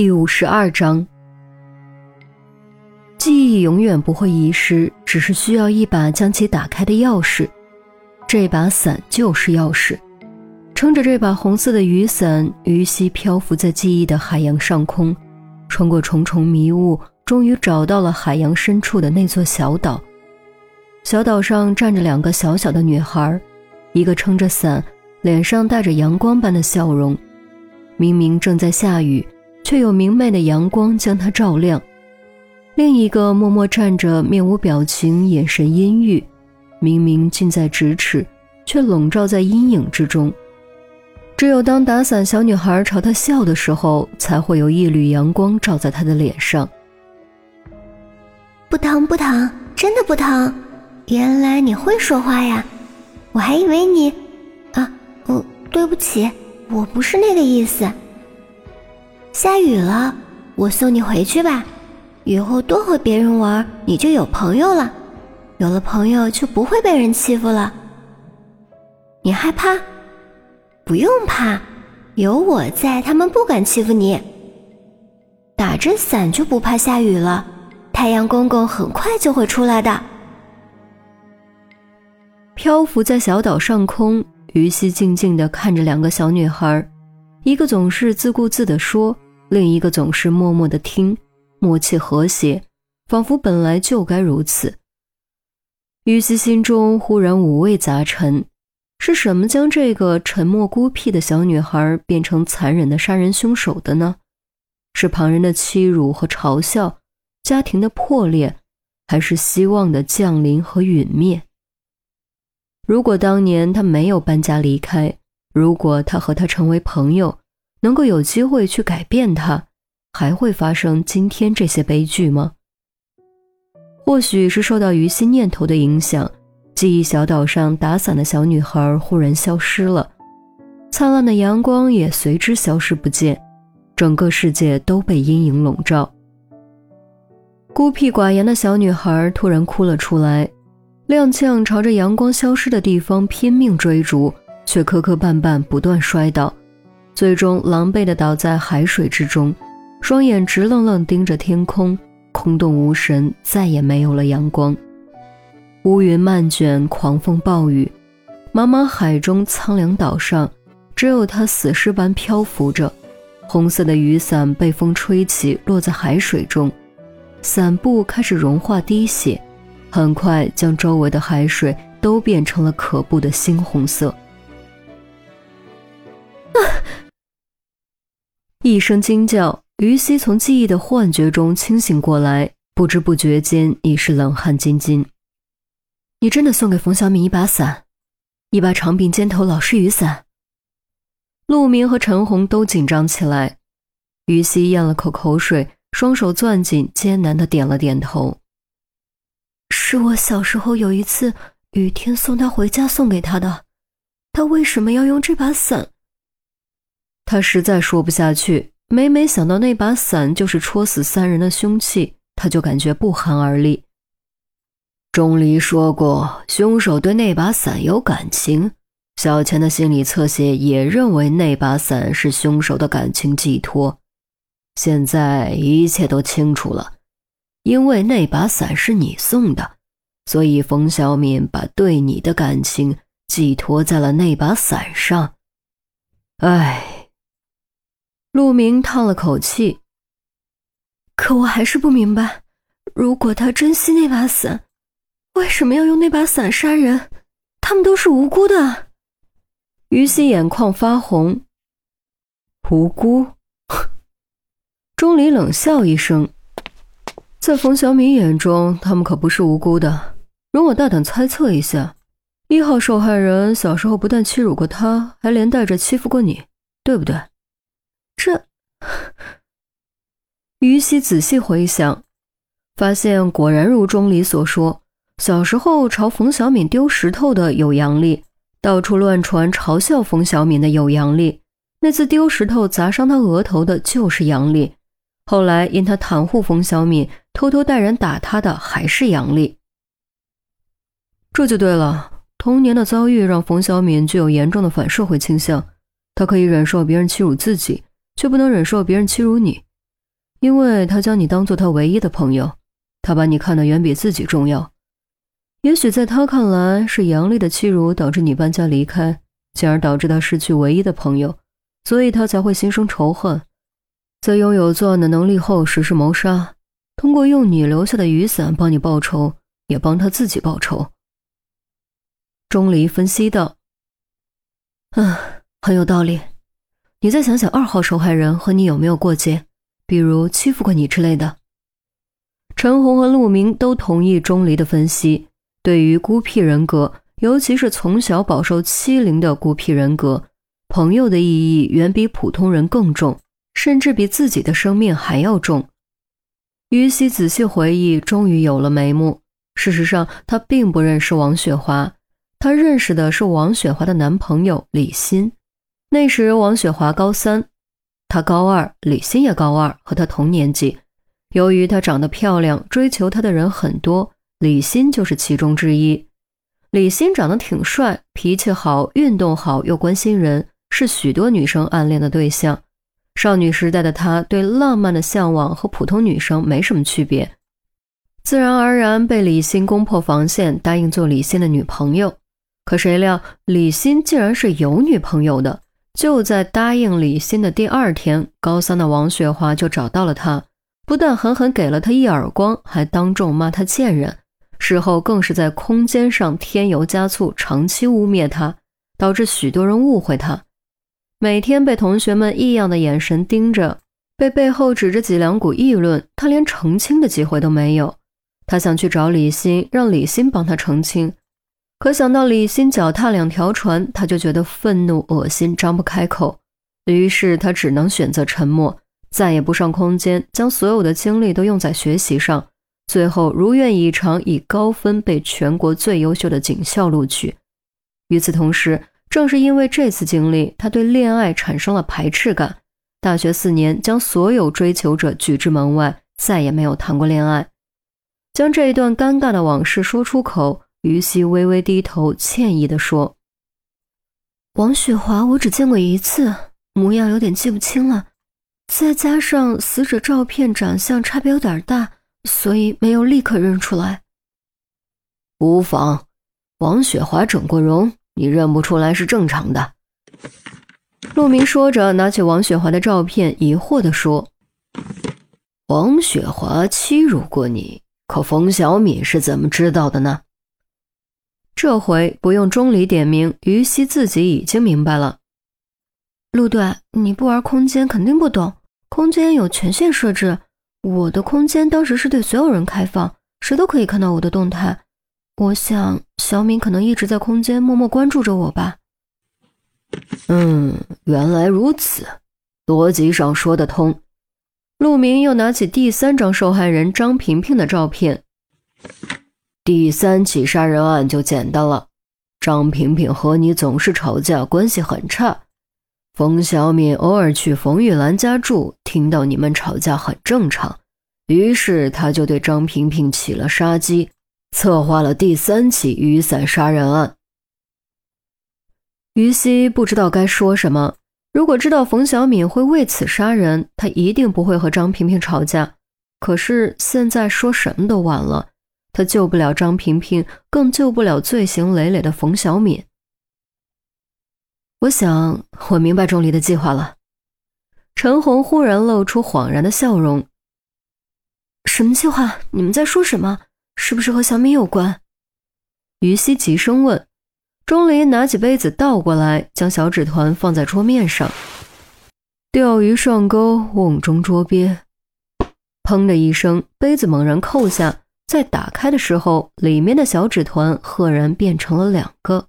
第五十二章，记忆永远不会遗失，只是需要一把将其打开的钥匙。这把伞就是钥匙。撑着这把红色的雨伞，于西漂浮在记忆的海洋上空，穿过重重迷雾，终于找到了海洋深处的那座小岛。小岛上站着两个小小的女孩，一个撑着伞，脸上带着阳光般的笑容。明明正在下雨。却有明媚的阳光将它照亮。另一个默默站着，面无表情，眼神阴郁，明明近在咫尺，却笼罩在阴影之中。只有当打伞小女孩朝他笑的时候，才会有一缕阳光照在他的脸上。不疼不疼，真的不疼。原来你会说话呀，我还以为你……啊，哦，对不起，我不是那个意思。下雨了，我送你回去吧。以后多和别人玩，你就有朋友了。有了朋友，就不会被人欺负了。你害怕？不用怕，有我在，他们不敢欺负你。打着伞就不怕下雨了。太阳公公很快就会出来的。漂浮在小岛上空，于西静静地看着两个小女孩。一个总是自顾自地说，另一个总是默默地听，默契和谐，仿佛本来就该如此。于西心中忽然五味杂陈：是什么将这个沉默孤僻的小女孩变成残忍的杀人凶手的呢？是旁人的欺辱和嘲笑，家庭的破裂，还是希望的降临和陨灭？如果当年他没有搬家离开，如果他和他成为朋友，能够有机会去改变他，还会发生今天这些悲剧吗？或许是受到于心念头的影响，记忆小岛上打伞的小女孩忽然消失了，灿烂的阳光也随之消失不见，整个世界都被阴影笼罩。孤僻寡言的小女孩突然哭了出来，踉跄朝着阳光消失的地方拼命追逐。却磕磕绊绊，不断摔倒，最终狼狈地倒在海水之中，双眼直愣愣盯着天空，空洞无神，再也没有了阳光。乌云漫卷，狂风暴雨，茫茫海中，苍凉岛上，只有他死尸般漂浮着。红色的雨伞被风吹起，落在海水中，伞布开始融化滴血，很快将周围的海水都变成了可怖的猩红色。一声惊叫，于西从记忆的幻觉中清醒过来，不知不觉间已是冷汗津津。你真的送给冯小敏一把伞，一把长柄尖头老式雨伞。陆明和陈红都紧张起来。于西咽了口口水，双手攥紧，艰难的点了点头。是我小时候有一次雨天送他回家送给他的，他为什么要用这把伞？他实在说不下去，每每想到那把伞就是戳死三人的凶器，他就感觉不寒而栗。钟离说过，凶手对那把伞有感情，小钱的心理侧写也认为那把伞是凶手的感情寄托。现在一切都清楚了，因为那把伞是你送的，所以冯小敏把对你的感情寄托在了那把伞上。唉。陆明叹了口气，可我还是不明白，如果他珍惜那把伞，为什么要用那把伞杀人？他们都是无辜的。于西眼眶发红，无辜？钟离冷笑一声，在冯小米眼中，他们可不是无辜的。容我大胆猜测一下，一号受害人小时候不但欺辱过他，还连带着欺负过你，对不对？这，于西仔细回想，发现果然如钟离所说，小时候朝冯小敏丢石头的有杨丽，到处乱传嘲笑冯小敏的有杨丽，那次丢石头砸伤他额头的就是杨丽，后来因他袒护冯小敏，偷偷带人打他的还是杨丽。这就对了，童年的遭遇让冯小敏具有严重的反社会倾向，他可以忍受别人欺辱自己。却不能忍受别人欺辱你，因为他将你当做他唯一的朋友，他把你看得远比自己重要。也许在他看来，是杨丽的欺辱导致你搬家离开，进而导致他失去唯一的朋友，所以他才会心生仇恨。在拥有作案的能力后实施谋杀，通过用你留下的雨伞帮你报仇，也帮他自己报仇。钟离分析道：“嗯，很有道理。你再想想，二号受害人和你有没有过节？比如欺负过你之类的。”陈红和陆明都同意钟离的分析。对于孤僻人格，尤其是从小饱受欺凌的孤僻人格，朋友的意义远比普通人更重，甚至比自己的生命还要重。于西仔细回忆，终于有了眉目。事实上，他并不认识王雪华，他认识的是王雪华的男朋友李欣。那时王雪华高三，她高二，李欣也高二，和她同年级。由于她长得漂亮，追求她的人很多。李欣就是其中之一。李欣长得挺帅，脾气好，运动好，又关心人，是许多女生暗恋的对象。少女时代的她对浪漫的向往和普通女生没什么区别，自然而然被李欣攻破防线，答应做李欣的女朋友。可谁料李欣竟然是有女朋友的。就在答应李欣的第二天，高三的王雪华就找到了他，不但狠狠给了他一耳光，还当众骂他贱人。事后更是在空间上添油加醋，长期污蔑他，导致许多人误会他。每天被同学们异样的眼神盯着，被背后指着脊梁骨议论，他连澄清的机会都没有。他想去找李欣，让李欣帮他澄清，可想到李欣脚踏两条船，他就觉得愤怒、恶心，张不开口。于是他只能选择沉默，再也不上空间，将所有的精力都用在学习上。最后如愿以偿，以高分被全国最优秀的警校录取。与此同时，正是因为这次经历，他对恋爱产生了排斥感。大学四年，将所有追求者拒之门外，再也没有谈过恋爱。将这一段尴尬的往事说出口，于西微微低头，歉意地说：“王雪华，我只见过一次，模样有点记不清了，再加上死者照片长相差别有点大。”所以没有立刻认出来。无妨，王雪华整过容，你认不出来是正常的。陆明说着，拿起王雪华的照片，疑惑地说：“王雪华欺辱过你，可冯小敏是怎么知道的呢？”这回不用钟离点名，于西自己已经明白了。陆队，你不玩空间，肯定不懂。空间有权限设置。我的空间当时是对所有人开放，谁都可以看到我的动态。我想小敏可能一直在空间默默关注着我吧。嗯，原来如此，逻辑上说得通。陆明又拿起第三张受害人张萍萍的照片。第三起杀人案就简单了，张萍萍和你总是吵架，关系很差。冯小敏偶尔去冯玉兰家住，听到你们吵架很正常，于是他就对张萍萍起了杀机，策划了第三起雨伞杀人案。于西不知道该说什么。如果知道冯小敏会为此杀人，他一定不会和张萍萍吵架。可是现在说什么都晚了，他救不了张萍萍，更救不了罪行累累的冯小敏。我想，我明白钟离的计划了。陈红忽然露出恍然的笑容。什么计划？你们在说什么？是不是和小敏有关？于西急声问。钟离拿起杯子倒过来，将小纸团放在桌面上。钓鱼上钩，瓮中捉鳖。砰的一声，杯子猛然扣下，在打开的时候，里面的小纸团赫然变成了两个。